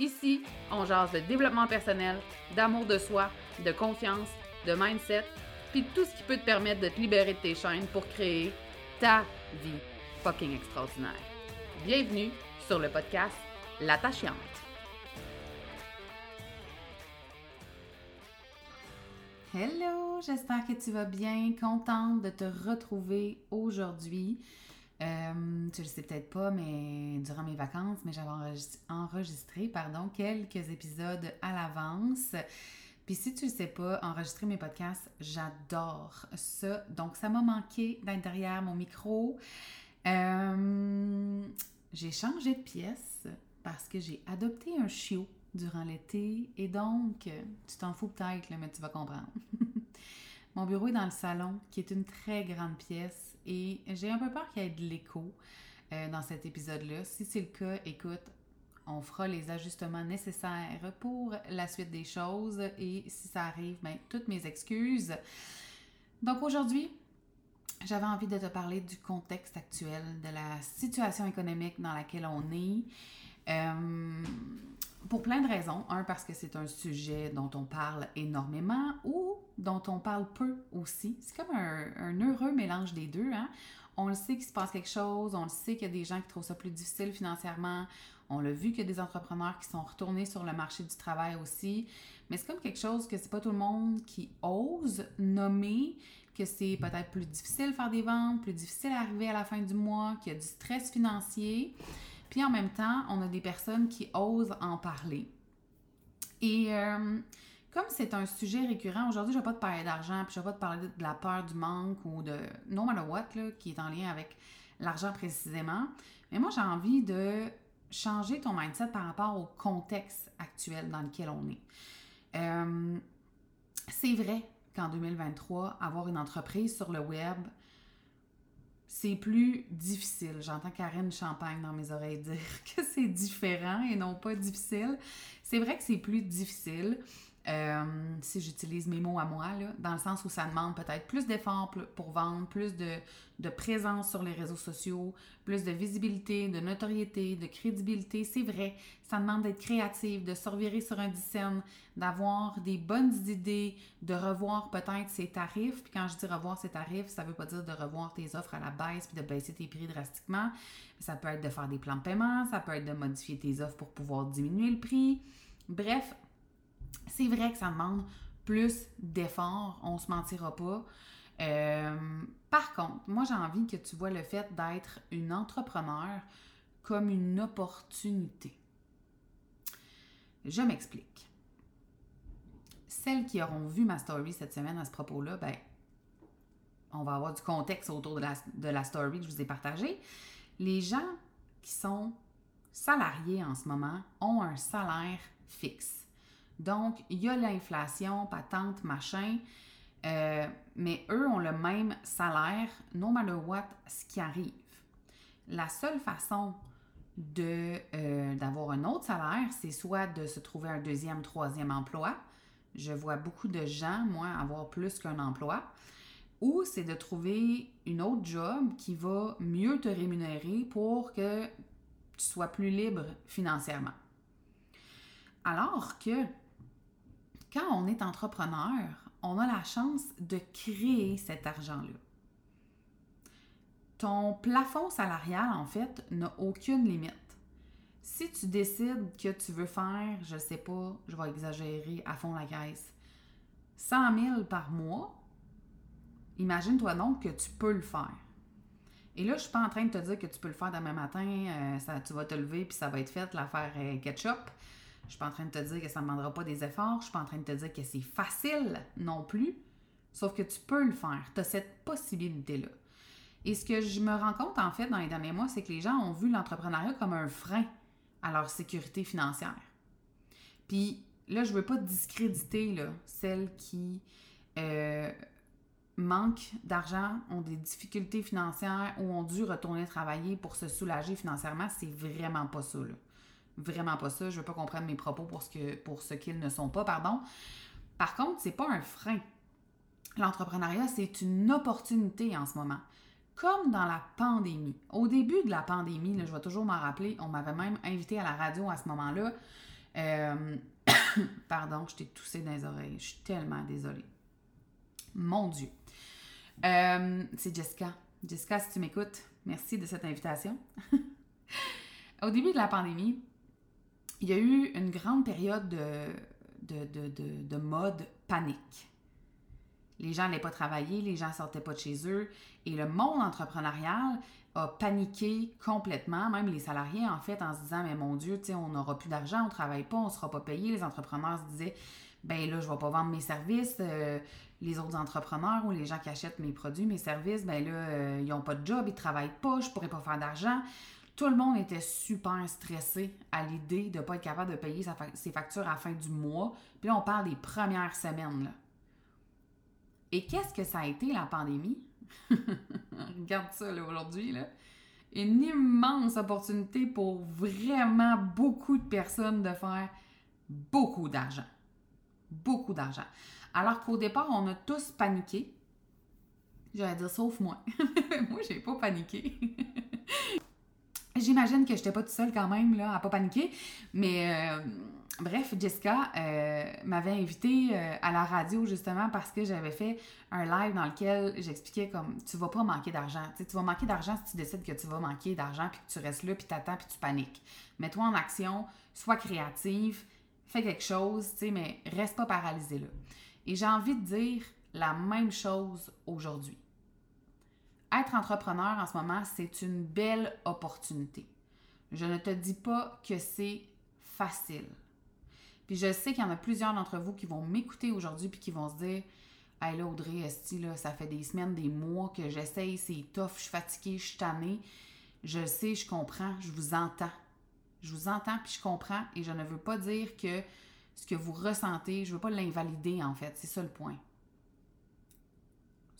Ici, on jase de développement personnel, d'amour de soi, de confiance, de mindset, puis tout ce qui peut te permettre de te libérer de tes chaînes pour créer ta vie fucking extraordinaire. Bienvenue sur le podcast L'attachante. Hello, j'espère que tu vas bien, contente de te retrouver aujourd'hui. Euh, tu le sais peut-être pas, mais durant mes vacances, mais j'avais enregistré, pardon, quelques épisodes à l'avance. Puis si tu le sais pas, enregistrer mes podcasts, j'adore ça. Donc ça m'a manqué d'être derrière mon micro. Euh, j'ai changé de pièce parce que j'ai adopté un chiot durant l'été et donc tu t'en fous peut-être, mais tu vas comprendre. Mon bureau est dans le salon, qui est une très grande pièce, et j'ai un peu peur qu'il y ait de l'écho euh, dans cet épisode-là. Si c'est le cas, écoute, on fera les ajustements nécessaires pour la suite des choses, et si ça arrive, bien, toutes mes excuses. Donc aujourd'hui, j'avais envie de te parler du contexte actuel, de la situation économique dans laquelle on est. Euh, pour plein de raisons. Un, parce que c'est un sujet dont on parle énormément ou dont on parle peu aussi. C'est comme un, heureux mélange des deux. Hein? On le sait qu'il se passe quelque chose, on le sait qu'il y a des gens qui trouvent ça plus difficile financièrement. On l'a vu qu'il y a des entrepreneurs qui sont retournés sur le marché du travail aussi. Mais c'est comme quelque chose que c'est pas tout le monde qui ose nommer, que c'est peut-être plus difficile faire des ventes, plus difficile d'arriver à la fin du mois, qu'il y a du stress financier. Puis en même temps, on a des personnes qui osent en parler. Et euh, comme c'est un sujet récurrent, aujourd'hui, je ne vais pas te parler d'argent, puis je ne vais pas te parler de la peur du manque ou de no matter what, là, qui est en lien avec l'argent précisément. Mais moi, j'ai envie de changer ton mindset par rapport au contexte actuel dans lequel on est. Euh, c'est vrai qu'en 2023, avoir une entreprise sur le web, c'est plus difficile. J'entends Karine Champagne dans mes oreilles dire que c'est différent et non pas difficile. C'est vrai que c'est plus difficile. Euh, si j'utilise mes mots à moi, dans le sens où ça demande peut-être plus d'efforts pour vendre, plus de, présence sur les réseaux sociaux, plus de visibilité, de notoriété, de crédibilité. C'est vrai, ça demande d'être créatif, de se revirer sur un dizaine, d'avoir des bonnes idées, de revoir peut-être ses tarifs. Puis quand je dis revoir ses tarifs, ça ne veut pas dire de revoir tes offres à la baisse puis de baisser tes prix drastiquement. Ça peut être de faire des plans de paiement, ça peut être de modifier tes offres pour pouvoir diminuer le prix. Bref, c'est vrai que ça demande plus d'efforts, on se mentira pas. Euh, par contre, moi j'ai envie que tu vois le fait d'être une entrepreneur comme une opportunité. Je m'explique. Celles qui auront vu ma story cette semaine à ce propos-là, ben, on va avoir du contexte autour de la, de la story que je vous ai partagée. Les gens qui sont salariés en ce moment ont un salaire fixe. Donc, il y a l'inflation, patente, machin, euh, mais eux ont le même salaire, no matter what, ce qui arrive. La seule façon euh, d'avoir un autre salaire, c'est soit de se trouver un deuxième, troisième emploi. Je vois beaucoup de gens, moi, avoir plus qu'un emploi. Ou c'est de trouver une autre job qui va mieux te rémunérer pour que tu sois plus libre financièrement. Alors que quand on est entrepreneur, on a la chance de créer cet argent-là. Ton plafond salarial, en fait, n'a aucune limite. Si tu décides que tu veux faire, je ne sais pas, je vais exagérer à fond la caisse, 100 000 par mois, Imagine-toi donc que tu peux le faire. Et là, je suis pas en train de te dire que tu peux le faire demain matin, euh, tu vas te lever puis ça va être fait, l'affaire ketchup. Je suis pas en train de te dire que ça ne demandera pas des efforts. Je suis pas en train de te dire que c'est facile non plus. Sauf que tu peux le faire. Tu as cette possibilité-là. Et ce que je me rends compte, en fait, dans les derniers mois, c'est que les gens ont vu l'entrepreneuriat comme un frein à leur sécurité financière. Puis là, je veux pas discréditer là, celles qui euh, manquent d'argent, ont des difficultés financières ou ont dû retourner travailler pour se soulager financièrement. C'est vraiment pas ça. Là. Vraiment pas ça. Je veux pas comprendre mes propos pour ce, que, pour ce qu'ils ne sont pas, pardon. Par contre, c'est pas un frein. L'entrepreneuriat, c'est une opportunité en ce moment comme dans la pandémie. Au début de la pandémie, je vais toujours m'en rappeler, on m'avait même invité à la radio à ce moment-là. Euh, pardon, je t'ai toussé dans les oreilles. Je suis tellement désolée. Mon Dieu. Euh, c'est Jessica. Jessica, si tu m'écoutes, merci de cette invitation. Au début de la pandémie, il y a eu une grande période de, de, de, de mode panique. Les gens n'allaient pas travailler, les gens sortaient pas de chez eux et le monde entrepreneurial a paniqué complètement, même les salariés en fait, en se disant mais mon Dieu, on n'aura plus d'argent, on travaille pas, on sera pas payé. Les entrepreneurs se disaient ben là je vais pas vendre mes services, euh, les autres entrepreneurs ou les gens qui achètent mes produits, mes services, ben là euh, ils n'ont pas de job, ils travaillent pas, je pourrais pas faire d'argent. Tout le monde était super stressé à l'idée de ne pas être capable de payer ses factures à la fin du mois. Puis là, on parle des premières semaines. Et qu'est-ce que ça a été la pandémie? Regarde ça aujourd'hui. Une immense opportunité pour vraiment beaucoup de personnes de faire beaucoup d'argent. Beaucoup d'argent. Alors qu'au départ, on a tous paniqué. J'allais dire sauf moi. moi, j'ai pas paniqué. J'imagine que j'étais pas toute seule quand même là, à pas paniquer, mais euh, Bref, Jessica euh, m'avait invité euh, à la radio justement parce que j'avais fait un live dans lequel j'expliquais comme tu vas pas manquer d'argent. Tu, vas manquer d'argent si tu décides que tu vas manquer d'argent puis que tu restes là puis t'attends puis tu paniques. Mets-toi en action, sois créative, fais quelque chose, tu sais, mais reste pas paralysé là. Et j'ai envie de dire la même chose aujourd'hui. Être entrepreneur en ce moment, c'est une belle opportunité. Je ne te dis pas que c'est facile. Puis je sais qu'il y en a plusieurs d'entre vous qui vont m'écouter aujourd'hui puis qui vont se dire Hey là, Audrey, Esti, là, ça fait des semaines, des mois que j'essaye, c'est tough, je suis fatiguée, je suis tannée. Je sais, je comprends, je vous entends. Je vous entends puis je comprends et je ne veux pas dire que ce que vous ressentez, je ne veux pas l'invalider en fait, c'est ça le point.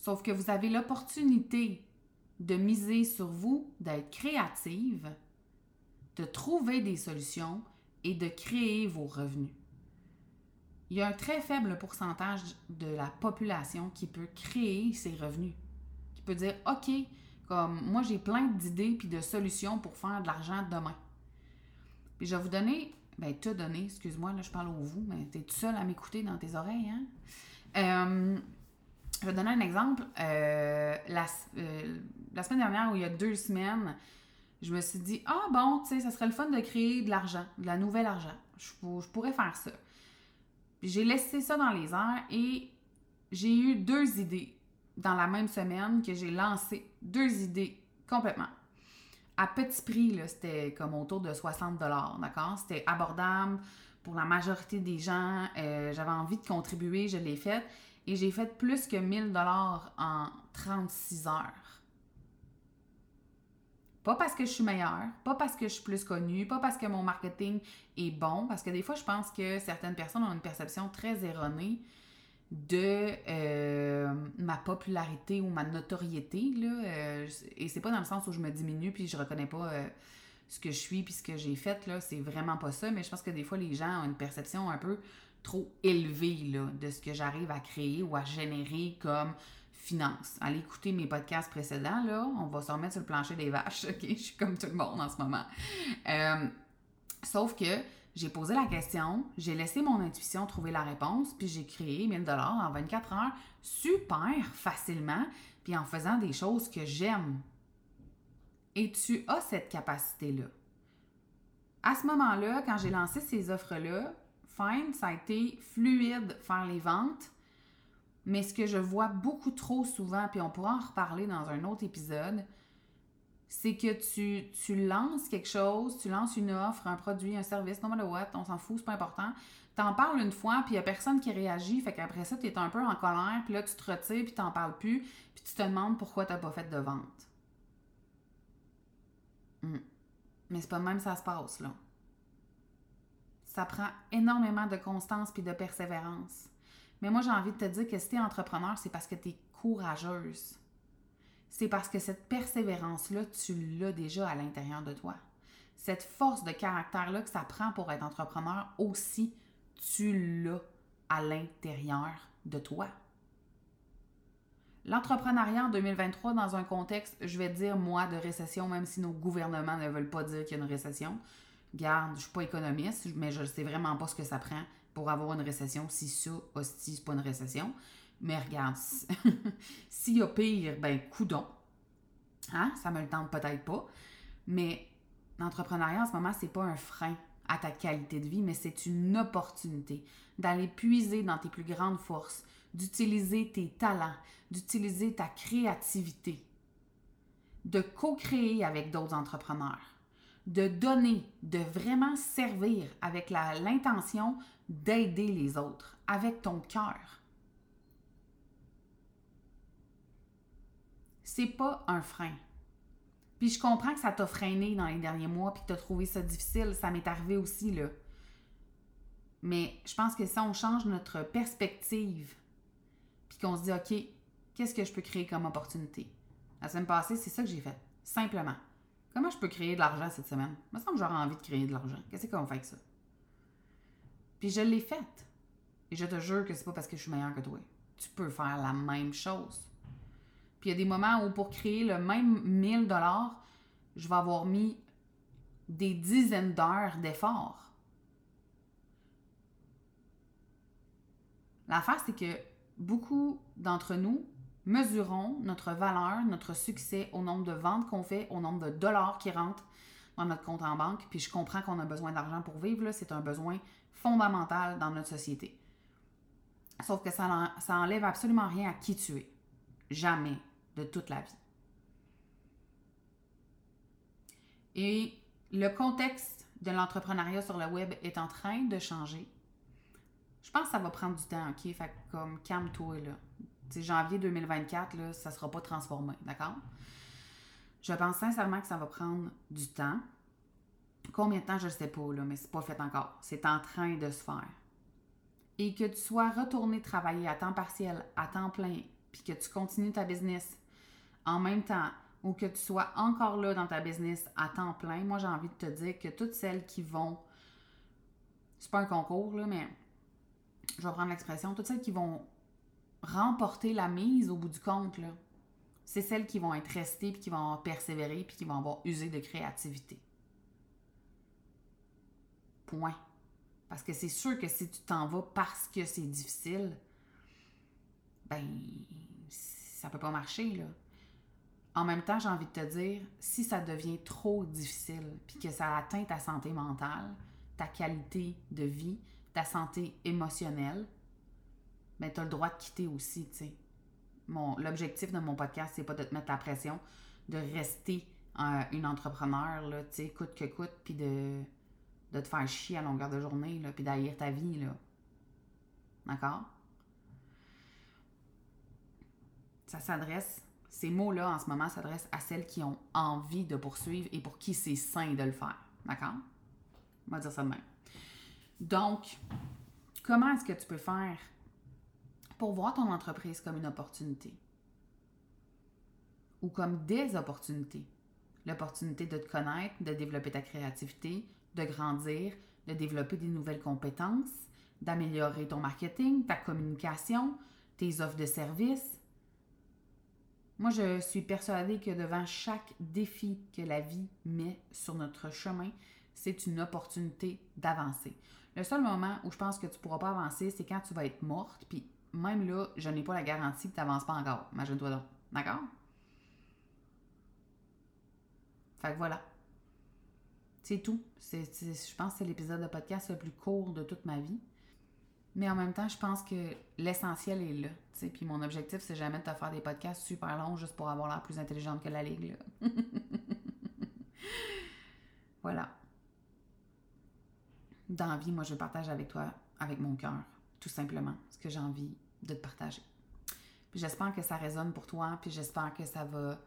Sauf que vous avez l'opportunité de miser sur vous, d'être créative, de trouver des solutions et de créer vos revenus il y a un très faible pourcentage de la population qui peut créer ses revenus, qui peut dire OK, comme moi j'ai plein d'idées puis de solutions pour faire de l'argent demain. Puis je vais vous donner, ben te donner, excuse-moi, là je parle au vous, mais tu es tout seul à m'écouter dans tes oreilles, hein? Euh, je vais donner un exemple. Euh, la, euh, la, semaine dernière, ou il y a deux semaines, je me suis dit, ah bon, tu sais, ça serait le fun de créer de l'argent, de la nouvelle argent. Je, pourrais faire ça j'ai laissé ça dans les airs et j'ai eu deux idées dans la même semaine que j'ai lancé. Deux idées complètement. À petit prix, c'était comme autour de 60 d'accord? C'était abordable pour la majorité des gens. Euh, j'avais envie de contribuer, je l'ai fait. Et j'ai fait plus que 1000 dollars en 36 heures. Pas parce que je suis meilleure, pas parce que je suis plus connue, pas parce que mon marketing est bon, parce que des fois, je pense que certaines personnes ont une perception très erronée de euh, ma popularité ou ma notoriété. Là, euh, et c'est pas dans le sens où je me diminue puis je reconnais pas euh, ce que je suis puis ce que j'ai fait. là C'est vraiment pas ça. Mais je pense que des fois, les gens ont une perception un peu trop élevée là, de ce que j'arrive à créer ou à générer comme finance. Allez écouter mes podcasts précédents, là. On va se remettre sur le plancher des vaches, OK? Je suis comme tout le monde en ce moment. Euh, sauf que j'ai posé la question, j'ai laissé mon intuition trouver la réponse, puis j'ai créé 1000 dollars en 24 heures super facilement, puis en faisant des choses que j'aime. Et tu as cette capacité-là. À ce moment-là, quand j'ai lancé ces offres-là, ça a été fluide faire les ventes Mais ce que je vois beaucoup trop souvent, puis on pourra en reparler dans un autre épisode, c'est que tu, tu lances quelque chose, tu lances une offre, un produit, un service, no what, on s'en fout, c'est pas important. T'en parles une fois, puis il y a personne qui réagit, fait qu'après ça, tu es un peu en colère, puis là, tu te retires, puis t'en parles plus, puis tu te demandes pourquoi t'as pas fait de vente. Hmm. Mais c'est pas même ça se passe, là. Ça prend énormément de constance puis de persévérance. Mais moi, j'ai envie de te dire que si tu es entrepreneur, c'est parce que tu es courageuse. C'est parce que cette persévérance-là, tu l'as déjà à l'intérieur de toi. Cette force de caractère-là que ça prend pour être entrepreneur aussi, tu l'as à l'intérieur de toi. L'entrepreneuriat en 2023, dans un contexte, je vais dire moi, de récession, même si nos gouvernements ne veulent pas dire qu'il y a une récession. Garde, je suis pas économiste, mais je ne sais vraiment pas ce que ça prend pour avoir une récession. Si ça, hostie, c'est pas une récession. Mais regarde, s'il y a pire, ben, coudon. Hein? Ça me le tente peut-être pas. Mais l'entrepreneuriat en ce moment, c'est pas un frein à ta qualité de vie, mais c'est une opportunité d'aller puiser dans tes plus grandes forces, d'utiliser tes talents, d'utiliser ta créativité, de co-créer avec d'autres entrepreneurs, de donner, de vraiment servir avec l'intention d'aider les autres, avec ton cœur. C'est pas un frein. Puis je comprends que ça t'a freiné dans les derniers mois puis que tu as trouvé ça difficile. Ça m'est arrivé aussi, là. Mais je pense que si on change notre perspective puis qu'on se dit, OK, qu'est-ce que je peux créer comme opportunité? La semaine passée, c'est ça que j'ai fait. Simplement. Comment je peux créer de l'argent cette semaine? Il me semble que j'aurais envie de créer de l'argent. Qu'est-ce qu'on fait avec ça? Puis je l'ai faite. Et je te jure que c'est pas parce que je suis meilleure que toi. Tu peux faire la même chose. Puis il y a des moments où pour créer le même 1000 dollars, je vais avoir mis des dizaines d'heures d'efforts. L'affaire, c'est que beaucoup d'entre nous mesurons notre valeur, notre succès au nombre de ventes qu'on fait, au nombre de dollars qui rentrent dans notre compte en banque. Puis je comprends qu'on a besoin d'argent pour vivre, c'est un besoin fondamental dans notre société. Sauf que ça, ça enlève absolument rien à qui tu es. Jamais de toute la vie. Et le contexte de l'entrepreneuriat sur le web est en train de changer. Je pense que ça va prendre du temps, OK? Fait comme calme-toi, là. C'est janvier 2024, là, ça ne sera pas transformé, d'accord? Je pense sincèrement que ça va prendre du temps. Combien de temps, je ne sais pas, là, mais c'est pas fait encore. C'est en train de se faire. Et que tu sois retourné travailler à temps partiel, à temps plein, puis que tu continues ta business en même temps, ou que tu sois encore là dans ta business à temps plein, moi j'ai envie de te dire que toutes celles qui vont, c'est pas un concours, là, mais je vais prendre l'expression, toutes celles qui vont remporter la mise au bout du compte, c'est celles qui vont être restées, puis qui vont persévérer, puis qui vont avoir usé de créativité. Point. Parce que c'est sûr que si tu t'en vas parce que c'est difficile, ben, ça peut pas marcher, là. En même temps, j'ai envie de te dire, si ça devient trop difficile, puis que ça atteint ta santé mentale, ta qualité de vie, ta santé émotionnelle, ben, tu as le droit de quitter aussi, tu sais. L'objectif de mon podcast, c'est pas de te mettre la pression, de rester euh, une entrepreneur, là, tu sais, coûte que coûte, puis de, de te faire chier à longueur de journée, là, puis d'haïr ta vie, là. D'accord? Ça s'adresse, ces mots-là, en ce moment, s'adressent à celles qui ont envie de poursuivre et pour qui c'est sain de le faire. D'accord? On va dire ça de même. Donc, comment est-ce que tu peux faire pour voir ton entreprise comme une opportunité ou comme des opportunités. L'opportunité de te connaître, de développer ta créativité, de grandir, de développer des nouvelles compétences, d'améliorer ton marketing, ta communication, tes offres de services. Moi, je suis persuadée que devant chaque défi que la vie met sur notre chemin, c'est une opportunité d'avancer. Le seul moment où je pense que tu ne pourras pas avancer, c'est quand tu vas être morte, puis même là, je n'ai pas la garantie que tu n'avances pas encore. Imagine-toi donc. D'accord? Fait que voilà. C'est tout. je pense que c'est l'épisode de podcast le plus court de toute ma vie. Mais en même temps, je pense que l'essentiel est là. tu sais. Puis mon objectif, c'est jamais de te faire des podcasts super longs juste pour avoir l'air plus intelligente que la ligue. là. voilà. Dans la moi, je partage avec toi, avec mon cœur, tout simplement, ce que j'ai envie de te partager. Puis j'espère que ça résonne pour toi, puis j'espère que ça va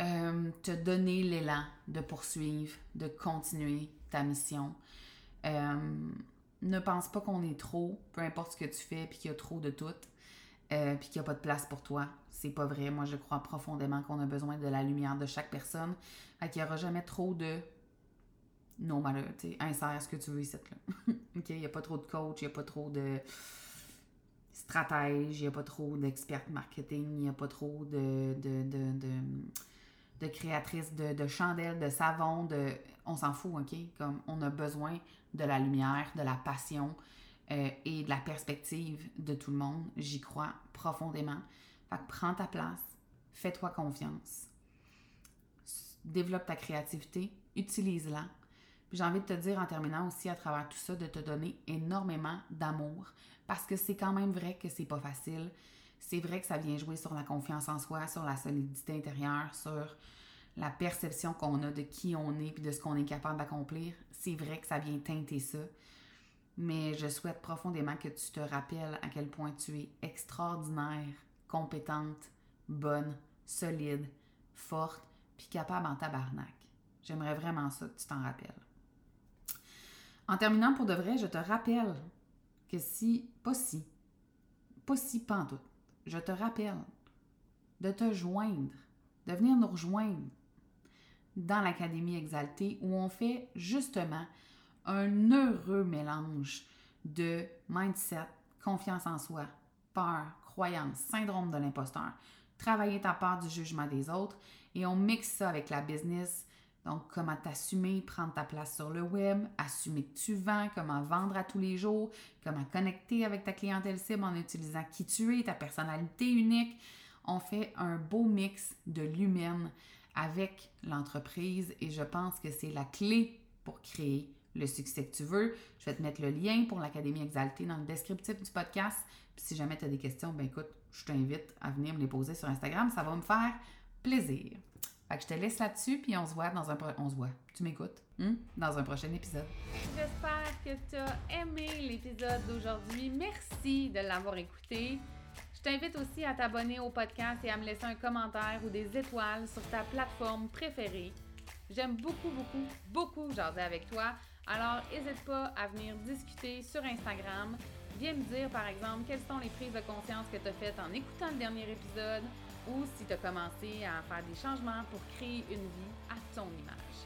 euh, te donner l'élan de poursuivre, de continuer ta mission. Euh, ne pense pas qu'on est trop, peu importe ce que tu fais, puis qu'il y a trop de tout, euh, puis qu'il n'y a pas de place pour toi. C'est pas vrai. Moi, je crois profondément qu'on a besoin de la lumière de chaque personne. Fait qu'il n'y aura jamais trop de non malheur, insère ce que tu veux ici, là. Il n'y a pas trop de coach, il n'y a pas trop de stratège, il n'y a pas trop d'experts marketing, il n'y a pas trop de, de, de, de, créatrices de, de chandelles, de savons, de... On s'en fout, OK? Comme on a besoin de la lumière, de la passion euh, et de la perspective de tout le monde. J'y crois profondément. Fait que prends ta place, fais-toi confiance, développe ta créativité, utilise-la. Puis j'ai envie de te dire en terminant aussi à travers tout ça de te donner énormément d'amour parce que c'est quand même vrai que c'est pas facile. C'est vrai que ça vient jouer sur la confiance en soi, sur la solidité intérieure, sur la perception qu'on a de qui on est puis de ce qu'on est capable d'accomplir. C'est vrai que ça vient teinter ça. Mais je souhaite profondément que tu te rappelles à quel point tu es extraordinaire, compétente, bonne, solide, forte, puis capable en tabarnak. J'aimerais vraiment ça que tu t'en rappelles. En terminant pour de vrai, je te rappelle que si, pas si, pas si pantoute, je te rappelle de te joindre, de venir nous rejoindre dans l'Académie Exaltée où on fait justement un heureux mélange de mindset, confiance en soi, peur, croyance, syndrome de l'imposteur, travailler ta part du jugement des autres et on mixe ça avec la business. Donc, comment t'assumer, prendre ta place sur le web, assumer que tu vends, comment vendre à tous les jours, comment connecter avec ta clientèle cible en utilisant qui tu es, ta personnalité unique. On fait un beau mix de l'humaine avec l'entreprise et je pense que c'est la clé pour créer le succès que tu veux. Je vais te mettre le lien pour l'Académie Exaltée dans le descriptif du podcast. Puis si jamais tu as des questions, ben écoute, je t'invite à venir me les poser sur Instagram. Ça va me faire plaisir. Fait que je te laisse là-dessus, puis on se voit dans un... On se voit. Tu m'écoutes? Hmm? Dans un prochain épisode. J'espère que tu as aimé l'épisode d'aujourd'hui. Merci de l'avoir écouté. Je t'invite aussi à t'abonner au podcast et à me laisser un commentaire ou des étoiles sur ta plateforme préférée. J'aime beaucoup, beaucoup, beaucoup jaser avec toi. Alors, n'hésite pas à venir discuter sur Instagram. Viens me dire, par exemple, quelles sont les prises de conscience que tu as faites en écoutant le dernier épisode ou si tu as commencé à faire des changements pour créer une vie à ton image.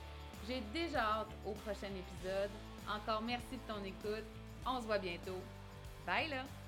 J'ai déjà hâte au prochain épisode. Encore merci de ton écoute. On se voit bientôt. Bye là!